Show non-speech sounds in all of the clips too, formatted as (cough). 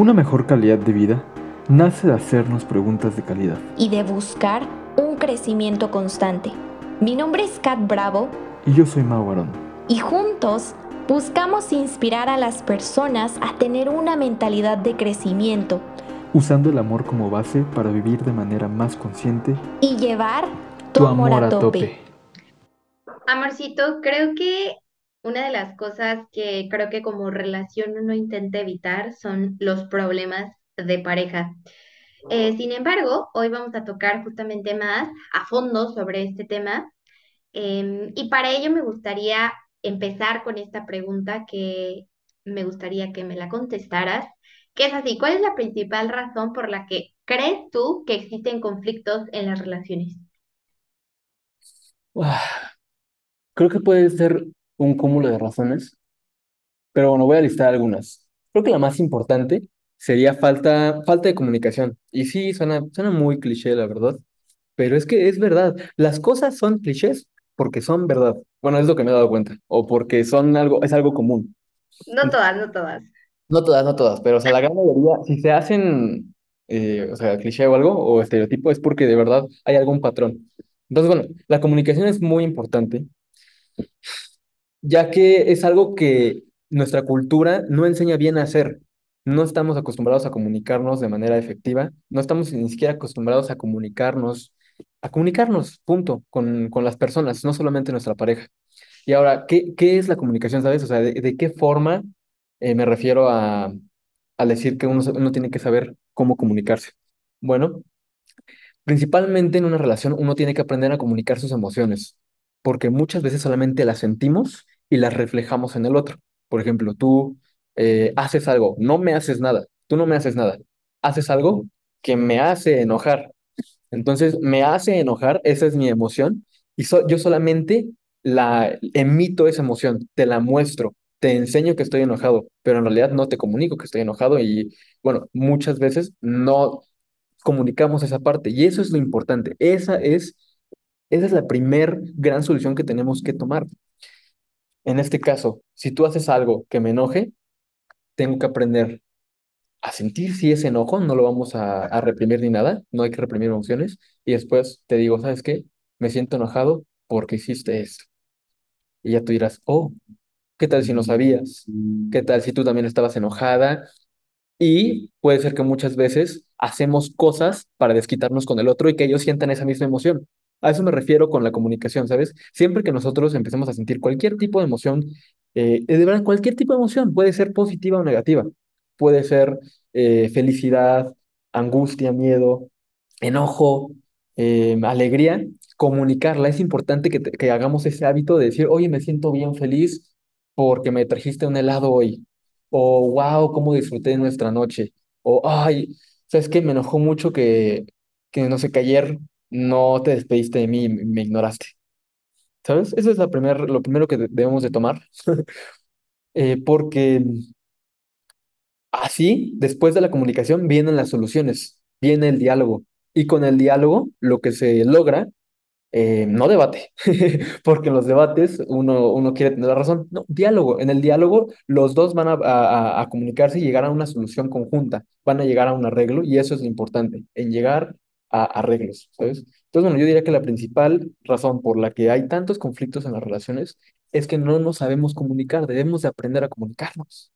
Una mejor calidad de vida nace de hacernos preguntas de calidad. y de buscar un crecimiento constante. Mi nombre es Kat Bravo Y yo soy Mau Arón. y juntos buscamos inspirar a las personas a tener una mentalidad de crecimiento usando el amor como base para vivir de manera más consciente y llevar tu, amor, a tope. Amorcito, creo que una de las cosas que creo que como relación uno intenta evitar son los problemas de pareja. Eh, sin embargo, hoy vamos a tocar justamente más a fondo sobre este tema em, y para ello me gustaría empezar con esta pregunta que me gustaría que me la contestaras, que es así, ¿cuál es la principal razón por la que crees tú que existen conflictos en las relaciones? Ah, Creo que puede ser un cúmulo de razones, pero bueno, voy a listar algunas. Creo que la más importante sería falta, falta de comunicación. Y sí, suena, suena muy cliché, la verdad, pero es que es verdad. Las cosas son clichés porque son verdad. Bueno, es lo que me he dado cuenta, o porque son algo, es algo común. No todas, no todas. No todas, no todas, pero o sea, la gran mayoría, si se hacen, eh, o sea, cliché o algo, o estereotipo, es porque de verdad hay algún patrón. Entonces, bueno, la comunicación es muy importante ya que es algo que nuestra cultura no enseña bien a hacer. No estamos acostumbrados a comunicarnos de manera efectiva, no estamos ni siquiera acostumbrados a comunicarnos, a comunicarnos, punto, con, con las personas, no solamente nuestra pareja. Y ahora, ¿qué, qué es la comunicación, sabes? O sea, ¿de, de qué forma eh, me refiero a, al decir que uno, uno tiene que saber cómo comunicarse? Bueno, Principalmente en una relación uno tiene que aprender a comunicar sus emociones, porque muchas veces solamente las sentimos y las reflejamos en el otro. Por ejemplo, tú eh, haces algo, no me haces nada, tú no me haces nada, haces algo que me hace enojar. Entonces, me hace enojar, esa es mi emoción, y yo solamente la emito esa emoción, te la muestro, te enseño que estoy enojado, pero en realidad no te comunico que estoy enojado y, bueno, muchas veces no comunicamos esa parte y eso es lo importante. Esa es, esa es la primer gran solución que tenemos que tomar. En este caso, si tú haces algo que me enoje, tengo que aprender a sentir si es enojo, no lo vamos a, a reprimir ni nada, no hay que reprimir emociones y después te digo, ¿sabes qué? Me siento enojado porque hiciste esto. Y ya tú dirás, oh, ¿qué tal si no sabías? ¿Qué tal si tú también estabas enojada? Y puede ser que muchas veces hacemos cosas para desquitarnos con el otro y que ellos sientan esa misma emoción. A eso me refiero con la comunicación, ¿sabes? Siempre que nosotros empecemos a sentir cualquier tipo de emoción, eh, de verdad, cualquier tipo de emoción, puede ser positiva o negativa, puede ser eh, felicidad, angustia, miedo, enojo, eh, alegría, comunicarla. Es importante que, que hagamos ese hábito de decir, oye, me siento bien feliz porque me trajiste un helado hoy. O, wow, cómo disfruté de nuestra noche. O, ay, ¿sabes qué? Me enojó mucho que, que no sé, que ayer no te despediste de mí y me ignoraste. ¿Sabes? Eso es la primer, lo primero que de- debemos de tomar. (laughs) Eh, porque Así, después de la comunicación, vienen las soluciones, viene el diálogo. Y con el diálogo, lo que se logra, eh, no debate, (laughs) porque en los debates uno, uno quiere tener la razón. No, diálogo. En el diálogo, los dos van a- a- a comunicarse y llegar a una solución conjunta, van a llegar a un arreglo, y eso es lo importante, en llegar a arreglos, ¿sabes? Entonces, bueno, yo diría que la principal razón por la que hay tantos conflictos en las relaciones es que no nos sabemos comunicar, debemos de aprender a comunicarnos.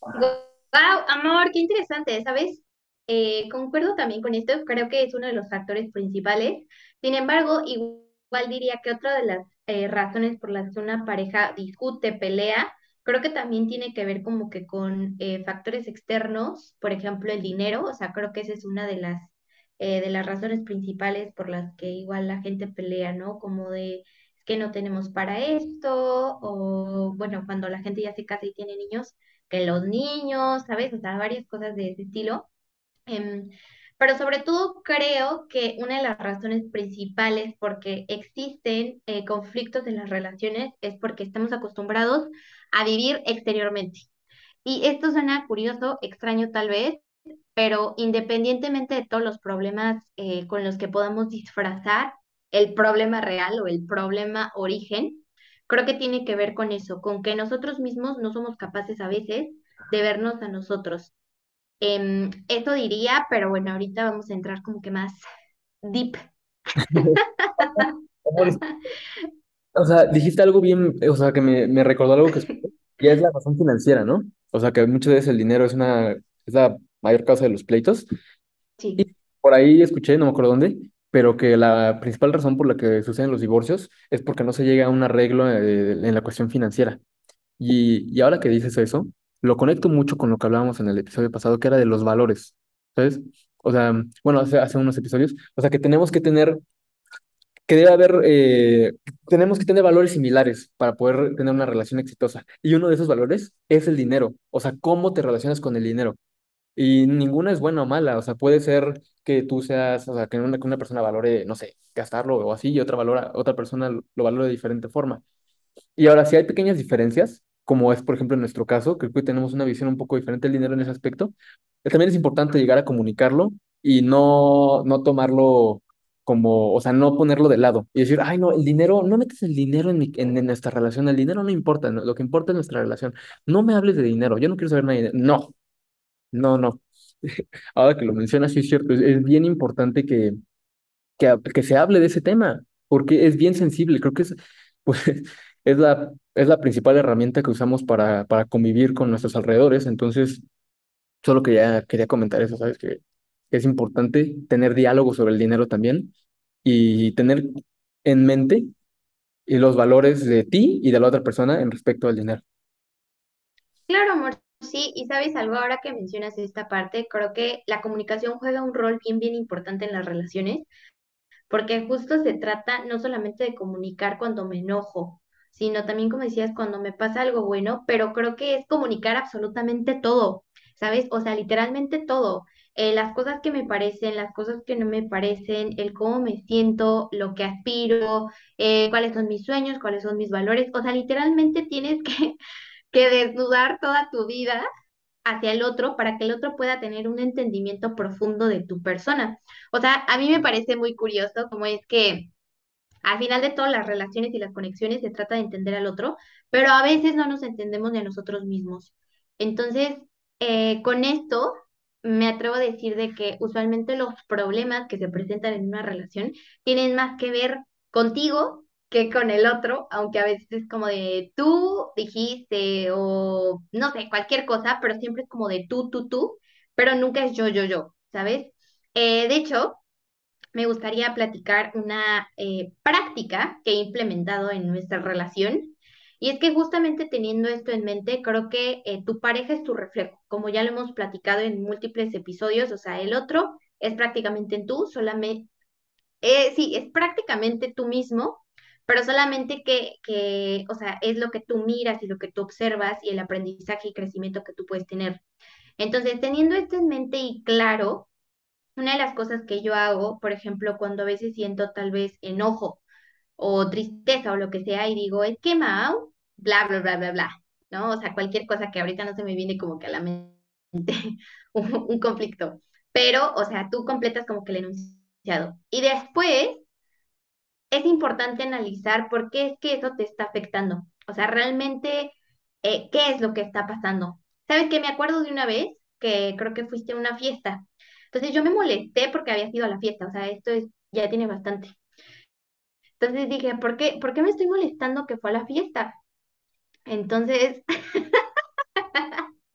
Wow, amor, qué interesante, ¿sabes? Eh, concuerdo también con esto, creo que es uno de los factores principales. Sin embargo, igual diría que otra de las eh, razones por las que una pareja discute, pelea, creo que también tiene que ver como que con eh, factores externos, por ejemplo, el dinero, o sea, creo que esa es una de las eh, de las razones principales por las que igual la gente pelea, ¿no? Como de que no tenemos para esto, o bueno, cuando la gente ya se casa y tiene niños que los niños, ¿sabes? O sea, varias cosas de ese estilo. Em, pero sobre todo creo que una de las razones principales por que existen eh, conflictos en las relaciones es porque estamos acostumbrados a vivir exteriormente. Y esto suena curioso, extraño tal vez, pero independientemente de todos los problemas eh, con los que podamos disfrazar el problema real o el problema origen, creo que tiene que ver con eso, con que nosotros mismos no somos capaces a veces de vernos a nosotros. Em, eso diría, pero bueno, ahorita vamos a entrar como que más deep. (laughs) (laughs) O sea, dijiste algo bien, o sea, que me, me recordó algo que ya es la razón financiera, ¿no? O sea, que muchas veces el dinero es una, es la mayor causa de los pleitos. Sí, Y por ahí escuché, no me acuerdo dónde, pero que la principal razón por la que suceden los divorcios es porque no se llega a un arreglo eh, en la cuestión financiera. Y, y ahora que dices eso, lo conecto mucho con lo que hablábamos en el episodio pasado, que era de los valores, ¿sabes? O sea, bueno, hace, hace unos episodios, o sea, que tenemos que tener, que debe haber, eh, tenemos que tener valores similares para poder tener una relación exitosa. Y uno de esos valores es el dinero, o sea, cómo te relacionas con el dinero. Y ninguna es buena o mala, o sea, puede ser que tú seas, o sea, que una, que una persona valore, no sé, gastarlo o así, y otra, valora, otra persona lo valore de diferente forma. Y ahora, si hay pequeñas diferencias, como es, por ejemplo, en nuestro caso, que tenemos una visión un poco diferente del dinero en ese aspecto, también es importante llegar a comunicarlo y no, no tomarlo como, o sea, no ponerlo de lado y decir, ay, no, el dinero, no metes el dinero en, mi, en, en nuestra relación, el dinero no importa, no, lo que importa es nuestra relación. No me hables de dinero, yo no quiero saber nada de dinero. No, no, no. (laughs) Ahora que lo mencionas, sí es cierto, es, es bien importante que, que, que se hable de ese tema, porque es bien sensible, creo que es, (laughs) pues, es la, es la principal herramienta que usamos para, para convivir con nuestros alrededores, entonces solo que ya quería comentar eso, ¿sabes? Que es importante tener diálogo sobre el dinero también y tener en mente los valores de ti y de la otra persona en respecto al dinero. claro, amor. Sí, y sabes algo, ahora que mencionas esta parte, creo que la comunicación juega un rol bien, bien importante en las relaciones porque justo se trata no solamente de comunicar cuando me enojo, sino también, como decías, cuando me pasa algo bueno, pero creo que es comunicar absolutamente todo, ¿sabes? O sea, literalmente todo. Eh, las cosas que me parecen, las cosas que no me parecen, el cómo me siento, lo que aspiro, eh, cuáles son mis sueños, cuáles son mis valores. O sea, literalmente tienes que, (laughs) que desnudar toda tu vida hacia el otro para que el otro pueda tener un entendimiento profundo de tu persona. O sea, a mí me parece muy curioso cómo es que al final de todas las relaciones y las conexiones se trata de entender al otro, pero a veces no nos entendemos ni a nosotros mismos. Entonces, eh, con esto me atrevo a decir de que usualmente los problemas que se presentan en una relación tienen más que ver contigo que con el otro, aunque a veces es como de tú dijiste o no sé, cualquier cosa, pero siempre es como de tú, tú, tú, pero nunca es yo, yo, yo, ¿sabes? Eh, de hecho, me gustaría platicar una eh, práctica que he implementado en nuestra relación. Y es que justamente teniendo esto en mente, creo que eh, tu pareja es tu reflejo, como ya lo hemos platicado en múltiples episodios, o sea, el otro es prácticamente tú, solamente, eh, sí, es prácticamente tú mismo, pero solamente que, que, o sea, es lo que tú miras y lo que tú observas y el aprendizaje y crecimiento que tú puedes tener. Entonces, teniendo esto en mente y claro, una de las cosas que yo hago, por ejemplo, cuando a veces siento tal vez enojo o tristeza o lo que sea y digo, es que Mau, bla, bla, bla, bla, bla, ¿no? O sea, cualquier cosa que ahorita no se me viene como que a la mente (laughs) un, conflicto, pero, o sea, tú completas como que el enunciado. Y después es importante analizar por qué es que eso te está afectando. O sea, realmente, eh, ¿qué es lo que está pasando? ¿Sabes qué? Me acuerdo de una vez que creo que fuiste a una fiesta. Entonces yo me molesté porque había ido a la fiesta. O sea, esto es, ya tiene bastante. Entonces dije, ¿por qué, por qué me estoy molestando que fue a la fiesta? Entonces, (laughs)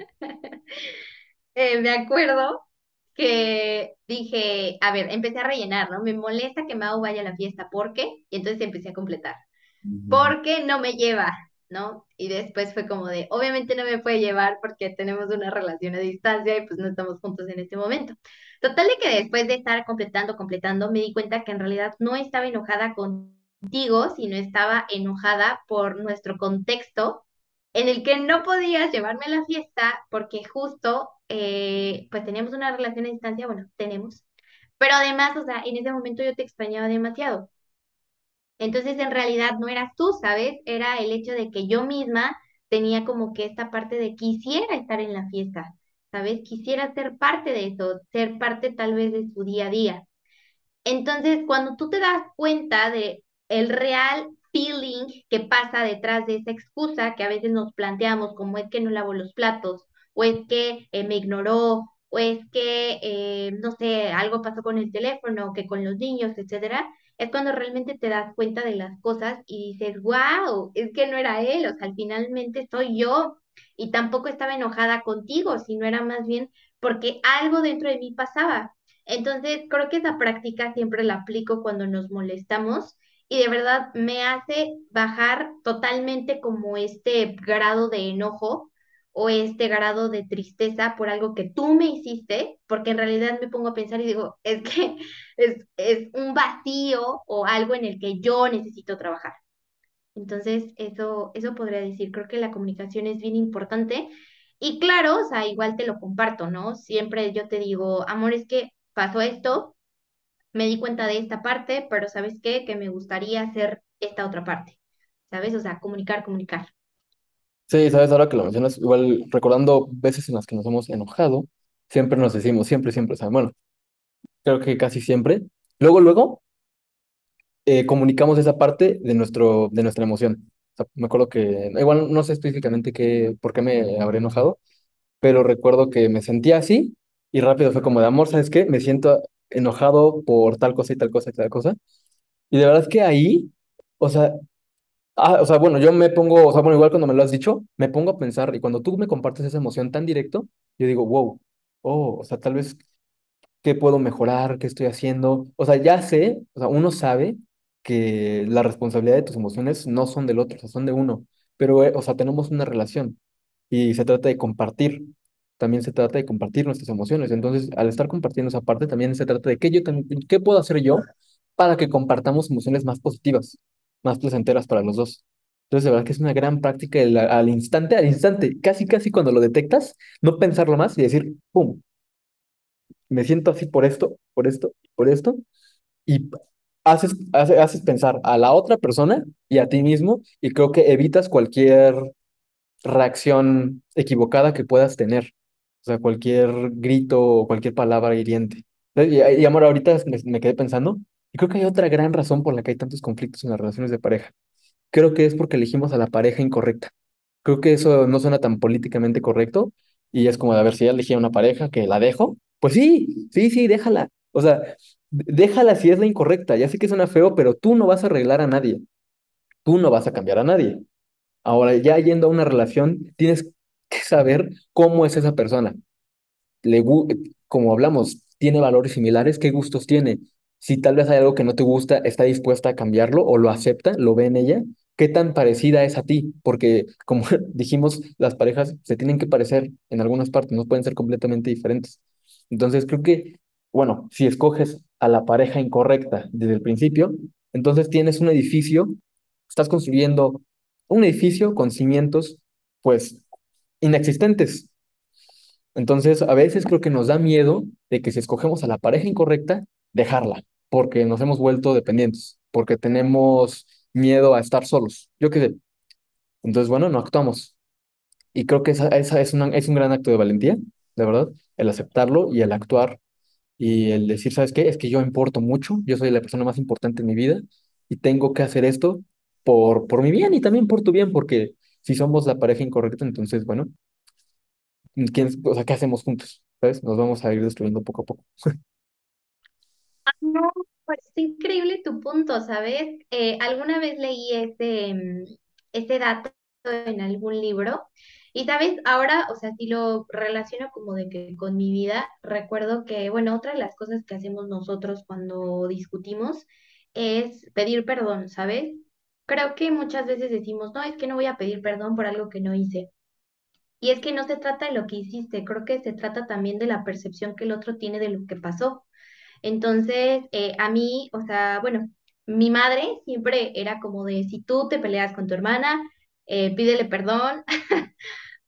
eh, me acuerdo que dije, a ver, empecé a rellenar, ¿no? Me molesta que Mau vaya a la fiesta, ¿por qué? Y entonces empecé a completar. Ujú. porque no me lleva, ¿no? Y después fue como de, obviamente no me puede llevar porque tenemos una relación a distancia y pues no estamos juntos en este momento. Total de que después de estar completando, completando, me di cuenta que en realidad no estaba enojada contigo, sino estaba enojada por nuestro contexto en el que no podías llevarme a la fiesta porque justo, eh, pues teníamos una relación a distancia, bueno, tenemos, pero además, o sea, en ese momento yo te extrañaba demasiado. Entonces, en realidad no eras tú, ¿sabes? Era el hecho de que yo misma tenía como que esta parte de quisiera estar en la fiesta, ¿sabes? Quisiera ser parte de eso, ser parte tal vez de su día a día. Entonces, cuando tú te das cuenta de el real feeling que pasa detrás de esa excusa que a veces nos planteamos, como es que no lavo los platos, o es que eh, me ignoró, o es que, eh, no sé, algo pasó con el teléfono, que con los niños, etcétera, es cuando realmente te das cuenta de las cosas y dices, wow, es que no era él, o sea, finalmente soy yo. Y tampoco estaba enojada contigo, sino era más bien porque algo dentro de mí pasaba. Entonces, creo que esa práctica siempre la aplico cuando nos molestamos y de verdad me hace bajar totalmente como este grado de enojo o este grado de tristeza por algo que tú me hiciste, porque en realidad me pongo a pensar y digo, es que (laughs) es, es un vacío o algo en el que yo necesito trabajar. Entonces, eso, eso podría decir, creo que la comunicación es bien importante. Y claro, o sea, igual te lo comparto, ¿no? Siempre yo te digo, amor, es que pasó esto, me di cuenta de esta parte, pero ¿sabes qué? Que me gustaría hacer esta otra parte, ¿sabes? O sea, comunicar, comunicar. Sí, sabes, ahora que lo mencionas, igual recordando veces en las que nos hemos enojado, siempre nos decimos, siempre, siempre, o sea, bueno, creo que casi siempre. Luego, luego, eh, comunicamos esa parte de, nuestro, de nuestra emoción. O sea, me acuerdo que, igual no sé específicamente qué, por qué me habré enojado, pero recuerdo que me sentía así y rápido fue como de amor, ¿sabes qué? Me siento enojado por tal cosa y tal cosa y tal cosa. Y de verdad es que ahí, o sea, ah, o sea, bueno, yo me pongo, o sea, bueno, igual cuando me lo has dicho, me pongo a pensar y cuando tú me compartes esa emoción tan directo, yo digo, wow, oh, o sea, tal vez qué puedo mejorar, qué estoy haciendo. O sea, ya sé, o sea, uno sabe que la responsabilidad de tus emociones no son del otro, o sea, son de uno. Pero, eh, o sea, tenemos una relación y se trata de compartir. También se trata de compartir nuestras emociones. Entonces, al estar compartiendo esa parte, también se trata de qué yo también, qué puedo hacer yo para que compartamos emociones más positivas, más placenteras para los dos. Entonces, de verdad que es una gran práctica el- al instante, al instante, casi, casi cuando lo detectas, no pensarlo más y decir, ¡pum! me siento así por esto, por esto, por esto, y haces, hace- haces pensar a la otra persona y a ti mismo, y creo que evitas cualquier reacción equivocada que puedas tener, o sea, cualquier grito o cualquier palabra hiriente. Y, y amor, ahorita me, me quedé pensando, y creo que hay otra gran razón por la que hay tantos conflictos en las relaciones de pareja. Creo que es porque elegimos a la pareja incorrecta. Creo que eso no suena tan políticamente correcto y es como de, a ver, si ya elegí a una pareja que la dejo, pues sí, sí, sí, déjala. O sea, déjala si es la incorrecta. Ya sé que suena feo, pero tú no vas a arreglar a nadie. Tú no vas a cambiar a nadie. Ahora, ya yendo a una relación, tienes que saber cómo es esa persona le, como hablamos, tiene valores similares, ¿qué gustos tiene? Si tal vez hay algo que no te gusta, está dispuesta a cambiarlo o lo acepta, lo ve en ella, ¿qué tan parecida es a ti? Porque (laughs) como dijimos, las parejas se tienen que parecer en algunas partes, no pueden ser completamente diferentes. Entonces creo que, bueno, si escoges a la pareja incorrecta desde el principio, entonces tienes un edificio, estás construyendo un edificio con cimientos, pues, inexistentes entonces, a veces creo que nos da miedo de que si escogemos a la pareja incorrecta, dejarla, porque nos hemos vuelto dependientes, porque tenemos miedo a estar solos. Yo qué sé. Entonces, bueno, no actuamos. Y creo que esa, esa es, una- es un gran acto de valentía, de verdad, el aceptarlo y el actuar y el decir, ¿sabes qué? Es que yo importo mucho, yo soy la persona más importante en mi vida y tengo que hacer esto por, por mi bien y también por tu bien, porque si somos la pareja incorrecta, entonces, bueno, ¿quién, o sea, ¿qué hacemos juntos? ¿Sabes? Nos vamos a ir destruyendo poco a poco. (laughs) No, pues es increíble tu punto, ¿sabes? Eh, alguna vez leí ese, mm, ese dato en algún libro y, ¿sabes? Ahora, o sea, si lo relaciono como de que con mi vida, recuerdo que, bueno, otra de las cosas que hacemos nosotros cuando discutimos es pedir perdón, ¿sabes? Creo que muchas veces decimos, no, es que no voy a pedir perdón por algo que no hice. Y es que no se trata de lo que hiciste, creo que se trata también de la percepción que el otro tiene de lo que pasó. Entonces, eh, a mí, o sea, bueno, mi madre siempre era como de, si tú te peleas con tu hermana, eh, pídele perdón, (laughs)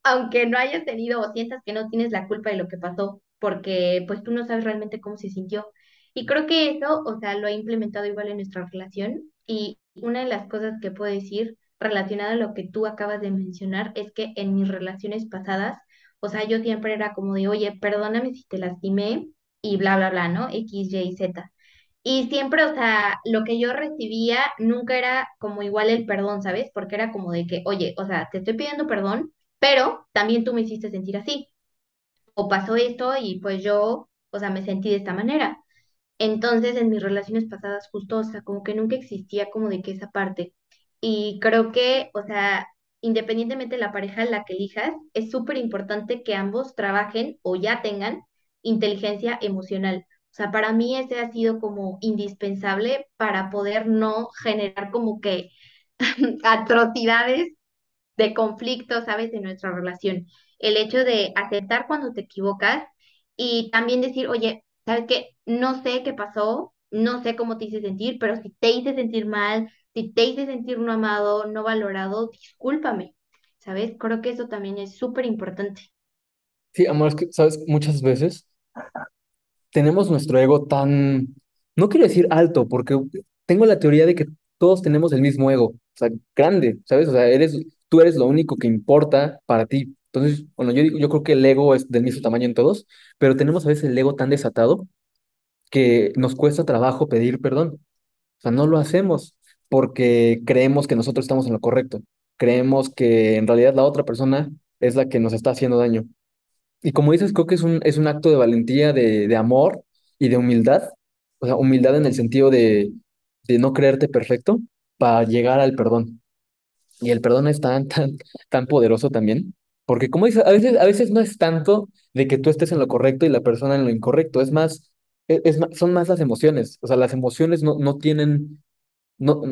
aunque no hayas tenido o sientas que no tienes la culpa de lo que pasó, porque pues tú no sabes realmente cómo se sintió. Y creo que eso, o sea, lo he implementado igual en nuestra relación. Y una de las cosas que puedo decir relacionada a lo que tú acabas de mencionar es que en mis relaciones pasadas, o sea, yo siempre era como de, oye, perdóname si te lastimé y bla, bla, bla, ¿no? X, Y, Z. Y siempre, o sea, lo que yo recibía nunca era como igual el perdón, ¿sabes? Porque era como de que, oye, o sea, te estoy pidiendo perdón, pero también tú me hiciste sentir así. o pasó esto y pues yo, o sea, me sentí de esta manera. Entonces, en mis relaciones pasadas, justo, o sea, como que nunca existía como de que esa parte. Y creo que, o sea, independientemente de la pareja en la que elijas, es súper importante que ambos trabajen o ya tengan inteligencia emocional. O sea, para mí ese ha sido como indispensable para poder no generar como que (laughs) atrocidades de conflicto, ¿sabes?, en nuestra relación. El hecho de aceptar cuando te equivocas y también decir, oye, ¿sabes qué? No sé qué pasó, no sé cómo te hice sentir, pero si te hice sentir mal, si te hice sentir no amado, no valorado, discúlpame, ¿sabes? Creo que eso también es súper importante. Sí, amor, es que, sabes, muchas veces tenemos nuestro ego tan, no quiero decir alto, porque tengo la teoría de que todos tenemos el mismo ego, o sea, grande, ¿sabes? O sea, eres, tú eres lo único que importa para ti. Entonces, bueno, yo, yo creo que el ego es del mismo tamaño en todos, pero tenemos a veces el ego tan desatado que nos cuesta trabajo pedir perdón. O sea, no lo hacemos porque creemos que nosotros estamos en lo correcto. Creemos que en realidad la otra persona es la que nos está haciendo daño. Y como dices, creo que es un, es un acto de valentía, de, de amor y de humildad. O sea, humildad en el sentido de, de no creerte perfecto para llegar al perdón. Y el perdón es tan, (laughs) tan, tan poderoso también. Porque como dices, a veces, a veces no es tanto de que tú estés en lo correcto y la persona en lo incorrecto. Es más, es, es más- son más las emociones. O sea, las emociones no, no tienen, no,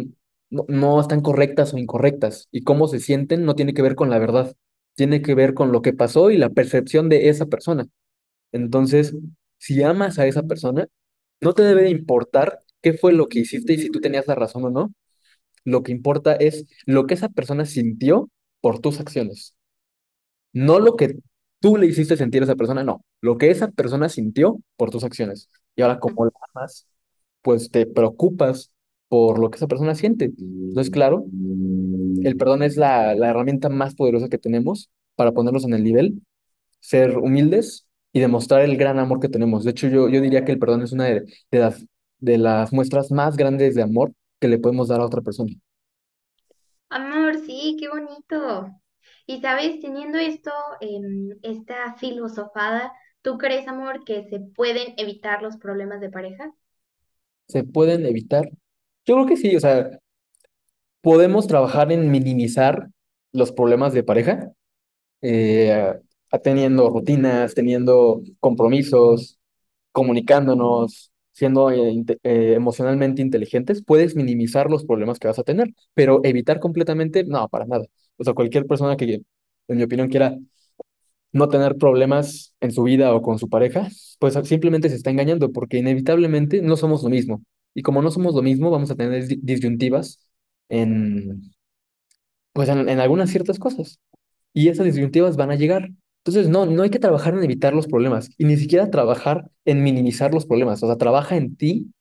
no, no están correctas o incorrectas. Y cómo se sienten no tiene que ver con la verdad. Tiene que ver con lo que pasó y la percepción de esa persona. Entonces, si amas a esa persona, no te debe de importar qué fue lo que hiciste y si tú tenías la razón o no. Lo que importa es lo que esa persona sintió por tus acciones. No lo que tú le hiciste sentir a esa persona, no. Lo que esa persona sintió por tus acciones. Y ahora, como la amas, pues te preocupas por lo que esa persona siente. Entonces, claro, el perdón es la, la herramienta más poderosa que tenemos para ponernos en el nivel, ser humildes y demostrar el gran amor que tenemos. De hecho, yo, yo diría que el perdón es una de, de las, de las muestras más grandes de amor que le podemos dar a otra persona. Amor, sí, qué bonito. Y sabes, teniendo esto, esta filosofada, ¿tú crees, amor, que se pueden evitar los problemas de pareja? ¿Se pueden evitar? Yo creo que sí, o sea, podemos trabajar en minimizar los problemas de pareja, eh, teniendo rutinas, teniendo compromisos, comunicándonos, siendo eh, eh, emocionalmente inteligentes, puedes minimizar los problemas que vas a tener, pero evitar completamente, no, para nada. O sea, cualquier persona que, en mi opinión, quiera no tener problemas en su vida o con su pareja, pues simplemente se está engañando porque inevitablemente no somos lo mismo. Y como no somos lo mismo, vamos a tener dis- disyuntivas en, pues en, en algunas ciertas cosas. Y esas disyuntivas van a llegar. Entonces, no, no hay que trabajar en evitar los problemas y ni siquiera trabajar en minimizar los problemas. O sea, trabaja en ti,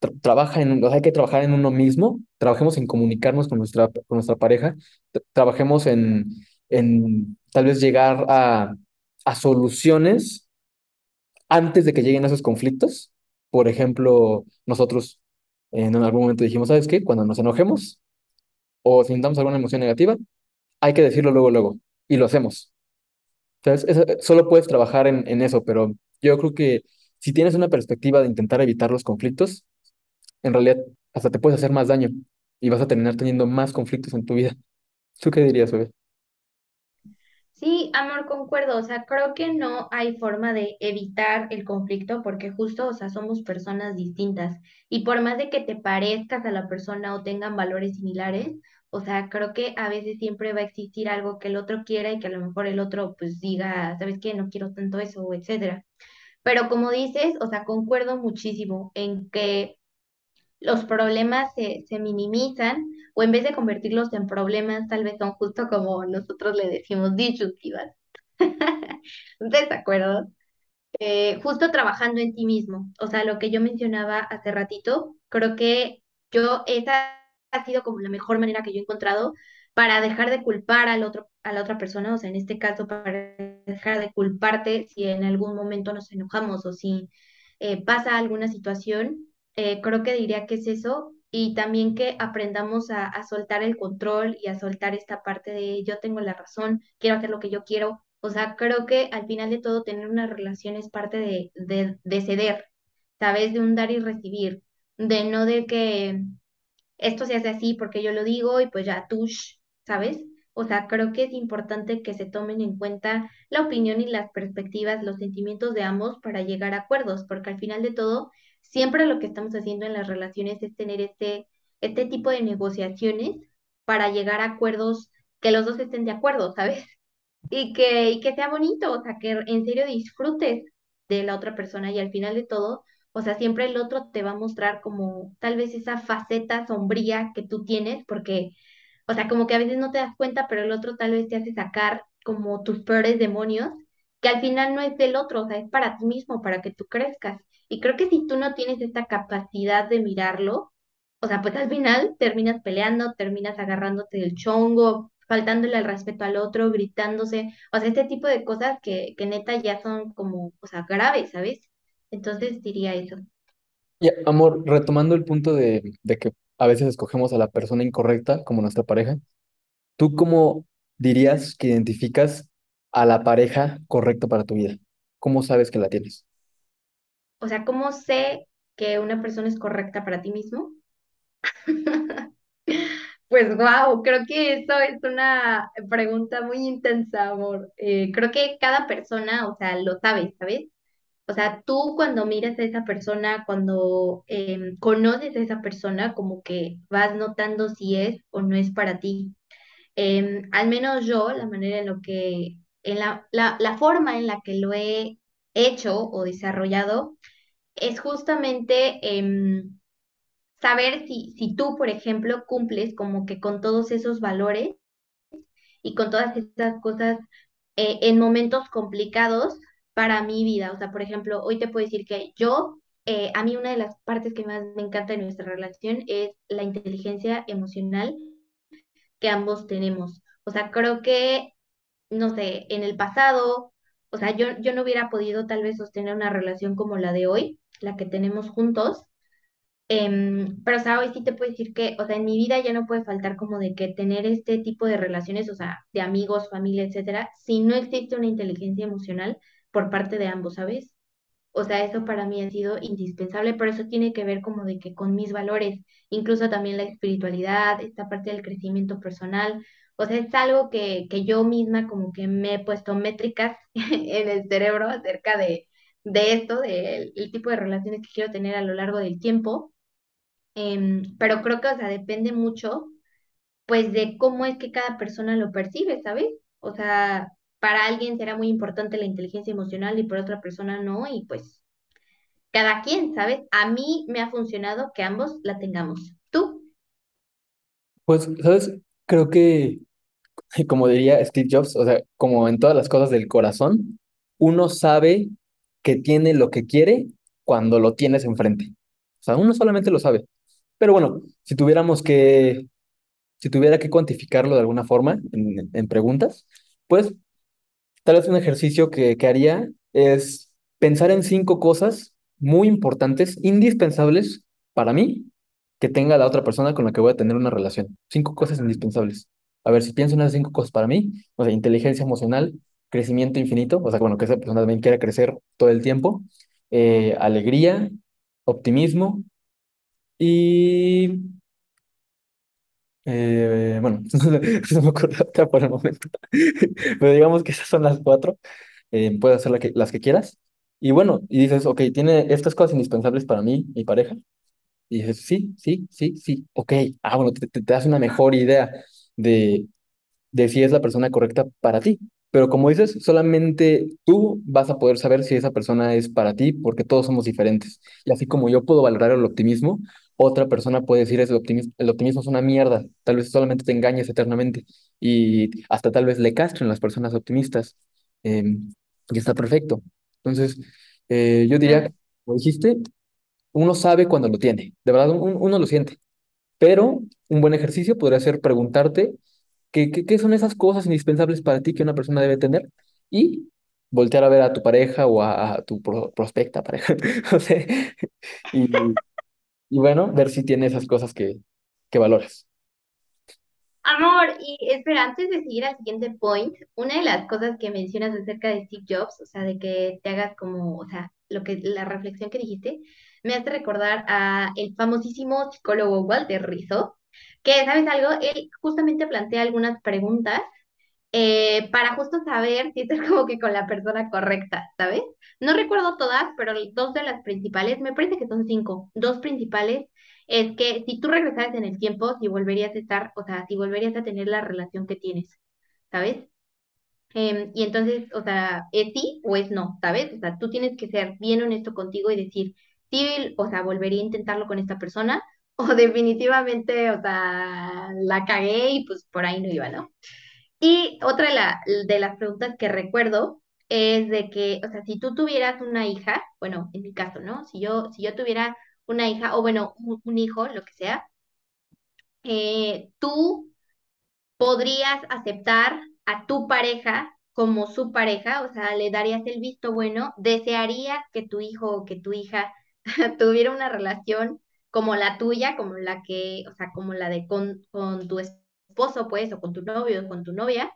tra- trabaja en, o sea, hay que trabajar en uno mismo, trabajemos en comunicarnos con nuestra, con nuestra pareja, tra- trabajemos en, en tal vez llegar a, a soluciones antes de que lleguen esos conflictos. Por ejemplo, nosotros en algún momento dijimos, ¿sabes qué? Cuando nos enojemos o sintamos alguna emoción negativa, hay que decirlo luego, luego. Y lo hacemos. ¿Sabes? Eso- solo puedes trabajar en, en eso, pero yo creo que si tienes una perspectiva de intentar evitar los conflictos, en realidad hasta te puedes hacer más daño y vas a terminar teniendo más conflictos en tu vida. ¿Tú qué dirías, bebé? Sí, amor, concuerdo. O sea, creo que no hay forma de evitar el conflicto porque justo, o sea, somos personas distintas. Y por más de que te parezcas a la persona o tengan valores similares, o sea, creo que a veces siempre va a existir algo que el otro quiera y que a lo mejor el otro pues diga, ¿sabes qué? No quiero tanto eso, etcétera. Pero como dices, o sea, concuerdo muchísimo en que los problemas se, se minimizan o en vez de convertirlos en problemas, tal vez son justo como nosotros le decimos disyuntivas. (laughs) Eh, justo trabajando en ti mismo. O sea, lo que yo mencionaba hace ratito, creo que yo, esa ha sido como la mejor manera que yo he encontrado para dejar de culpar al otro, a la otra persona, o sea, en este caso, para dejar de culparte si en algún momento nos enojamos o si eh, pasa alguna situación, eh, creo que diría que es eso. Y también que aprendamos a, a soltar el control y a soltar esta parte de yo tengo la razón, quiero hacer lo que yo quiero, O sea, creo que al final de todo tener una relación es parte de, de, de ceder, ¿sabes? De un dar y recibir, de no de que esto se hace así porque yo lo digo y pues ya tú, ¿sabes? O sea, creo que es importante que se tomen en cuenta la opinión y las perspectivas, los sentimientos de ambos para llegar a acuerdos, porque al final de todo, siempre lo que estamos haciendo en las relaciones es tener este, este tipo de negociaciones para llegar a acuerdos que los dos estén de acuerdo, ¿sabes? (laughs) Y que, y que sea bonito, o sea, que en serio disfrutes de la otra persona y al final de todo, o sea, siempre el otro te va a mostrar como tal vez esa faceta sombría que tú tienes, porque, o sea, como que a veces no te das cuenta, pero el otro tal vez te hace sacar como tus peores demonios, que al final no es del otro, o sea, es para ti mismo, para que tú crezcas. Y creo que si tú no tienes esta capacidad de mirarlo, o sea, pues al final terminas peleando, terminas agarrándote del chongo, faltándole el respeto al otro, gritándose, o sea, este tipo de cosas que, que neta ya son como, o sea, graves, ¿sabes? Entonces diría eso. Y amor, retomando el punto de, de que a veces escogemos a la persona incorrecta como nuestra pareja, ¿tú cómo dirías que identificas a la pareja correcta para tu vida? ¿Cómo sabes que la tienes? O sea, ¿cómo sé que una persona es correcta para ti mismo? (laughs) Pues wow, creo que eso es una pregunta muy intensa, amor. Eh, creo que cada persona, o sea, lo sabe, ¿sabes? O sea, tú cuando miras a esa persona, cuando em, conoces a esa persona, como que vas notando si es o no es para ti. Em, al menos yo, la manera en lo que, en la, la, la forma en la que lo he hecho o desarrollado, es justamente em, saber si, si tú, por ejemplo, cumples como que con todos esos valores y con todas estas cosas eh, en momentos complicados para mi vida. O sea, por ejemplo, hoy te puedo decir que yo, eh, a mí una de las partes que más me encanta de nuestra relación es la inteligencia emocional que ambos tenemos. O sea, creo que, no sé, en el pasado, o sea, yo, yo no hubiera podido tal vez sostener una relación como la de hoy, la que tenemos juntos. Em, pero, o sea, hoy sí te puedo decir que, o sea, en mi vida ya no puede faltar como de que tener este tipo de relaciones, o sea, de amigos, familia, etcétera, si no existe una inteligencia emocional por parte de ambos, ¿sabes? O sea, eso para mí ha sido indispensable, pero eso tiene que ver como de que con mis valores, incluso también la espiritualidad, esta parte del crecimiento personal. O sea, es algo que, que yo misma como que me he puesto métricas (laughs) en el cerebro acerca de, de esto, del el tipo de relaciones que quiero tener a lo largo del tiempo. Em, pero creo que, o sea, depende mucho, pues, de cómo es que cada persona lo percibe, ¿sabes? O sea, para alguien será muy importante la inteligencia emocional y para otra persona no, y pues cada quien, ¿sabes? A mí me ha funcionado que ambos la tengamos. ¿Tú? Pues, ¿sabes? Creo que, (laughs) como diría Steve Jobs, o sea, como en todas las cosas del corazón, uno sabe que tiene lo que quiere cuando lo tienes enfrente. O sea, uno solamente lo sabe. Pero bueno, si tuviéramos que, si tuviera que cuantificarlo de alguna forma en, en preguntas, pues Tal vez un ejercicio que, que haría es pensar en cinco cosas muy importantes, indispensables para mí, que tenga la otra persona con la que voy a tener una relación. Cinco cosas indispensables. A ver, si pienso en esas cinco cosas para mí, o sea, inteligencia emocional, crecimiento infinito, o sea, bueno, que esa persona también quiera crecer todo el tiempo, eh, alegría, optimismo y eh, bueno, (laughs) no me acuerdo otra por el momento. (laughs) Pero digamos que esas son las cuatro. Eh, puedes hacer la que- las que quieras. Y bueno, y dices, ok, tiene estas cosas indispensables para mí, mi pareja. Y dices, sí, sí, sí, sí, ok. Ah, bueno, te, te, te das una mejor idea de, de si es la persona correcta para ti. Pero como dices, solamente tú vas a poder saber si esa persona es para ti porque todos somos diferentes. Y así como yo puedo valorar el optimismo, otra persona puede decir es el optimismo, el optimismo es una mierda. Tal vez solamente te engañes eternamente y hasta tal vez le castren las personas optimistas. Em, y está perfecto. Entonces, eh, yo diría, como dijiste, uno sabe cuando lo tiene. De verdad, un- uno lo siente. Pero un buen ejercicio podría ser preguntarte qué, qué, son esas cosas indispensables para ti que una persona debe tener y voltear a ver a tu pareja o a, tu pro- prospecta pareja, (laughs) no sé, y, y bueno, ver si tiene esas cosas que, que valoras. Amor, y espera, antes de seguir al siguiente point, una de las cosas que mencionas acerca de Steve Jobs, o sea, de que te hagas como, o sea, lo que, la reflexión que dijiste, me hace recordar a el famosísimo psicólogo Walter Rizzo, que, ¿sabes algo? Él justamente plantea algunas preguntas eh, para justo saber si estás (laughs) como que con la persona correcta, ¿sabes? No recuerdo todas, pero dos de las principales, me parece que son cinco, dos principales, es que si tú regresaras en el tiempo, si volverías a estar, o sea, si volverías a tener la relación que tienes, ¿sabes? Em, y entonces, o sea, ¿es sí o es no? ¿Sabes? O sea, tú tienes que ser bien honesto contigo y decir, o sea, volvería a intentarlo con esta persona, o (laughs) definitivamente, o sea, la cagué y pues por ahí no iba, ¿no? Y otra de, la- de las preguntas que recuerdo es de que, o sea, si tú tuvieras una hija, bueno, en mi caso, ¿no? Si yo, si yo tuviera una hija, o bueno, un, un hijo, lo que sea, eh, tú podrías aceptar a tu pareja como su pareja, o sea, le darías el visto bueno, desearías que tu hijo o que tu hija (laughs) tuviera una relación como la tuya, como la que, o sea, como la de con, con tu esposo, pues, o con tu novio o con tu novia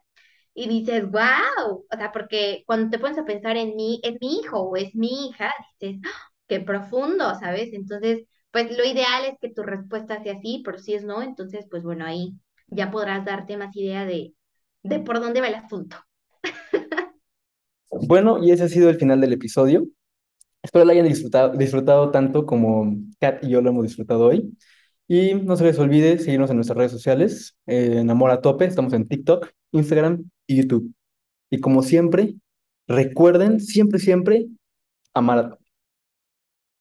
y dices, wow, o sea, porque cuando te pones a pensar en mí, es mi hijo o es mi hija, dices, ¡ah! qué profundo, ¿sabes? Entonces, pues lo ideal es que tu respuesta sea sí, pero si es no, entonces, pues bueno, ahí ya podrás darte más idea de, de por dónde va el asunto. (laughs) Bueno, y ese ha sido el final del episodio. Espero lo hayan disfrutado, disfrutado tanto como Kat y yo lo hemos disfrutado hoy. Y no se les olvide seguirnos en nuestras redes sociales, eh, en Amor a Tope, estamos en TikTok, Instagram y YouTube. Y como siempre, recuerden siempre, siempre amar a tope.